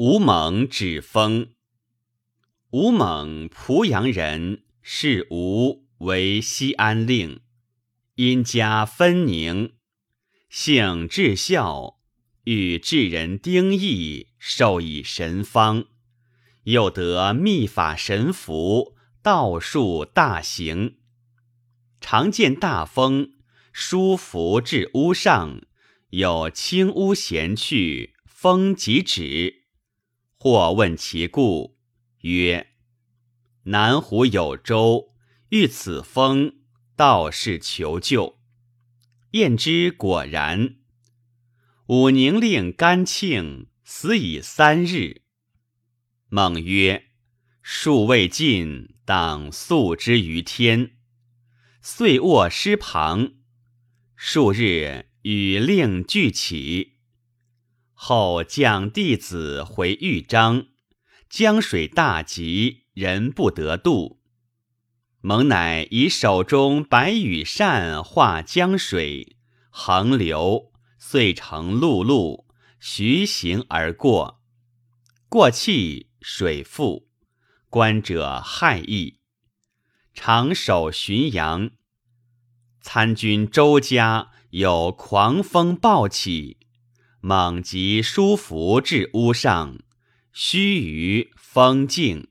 吴猛指封。吴猛，濮阳人，是吴为西安令，因家分宁，姓至孝，与智人丁义授以神方，又得秘法神符，道术大行，常见大风，书符至屋上，有轻屋闲去，风即止。或问其故，曰：“南湖有舟，遇此风，道士求救。”验之果然。武宁令甘庆死已三日。孟曰：“数未尽，当诉之于天。”遂卧尸旁。数日，与令俱起。后将弟子回豫章，江水大急，人不得渡。蒙乃以手中白羽扇画江水，横流，遂成陆路，徐行而过。过气，水复，观者骇异。常守浔阳，参军周家有狂风暴起。猛疾书符至屋上，须臾风静。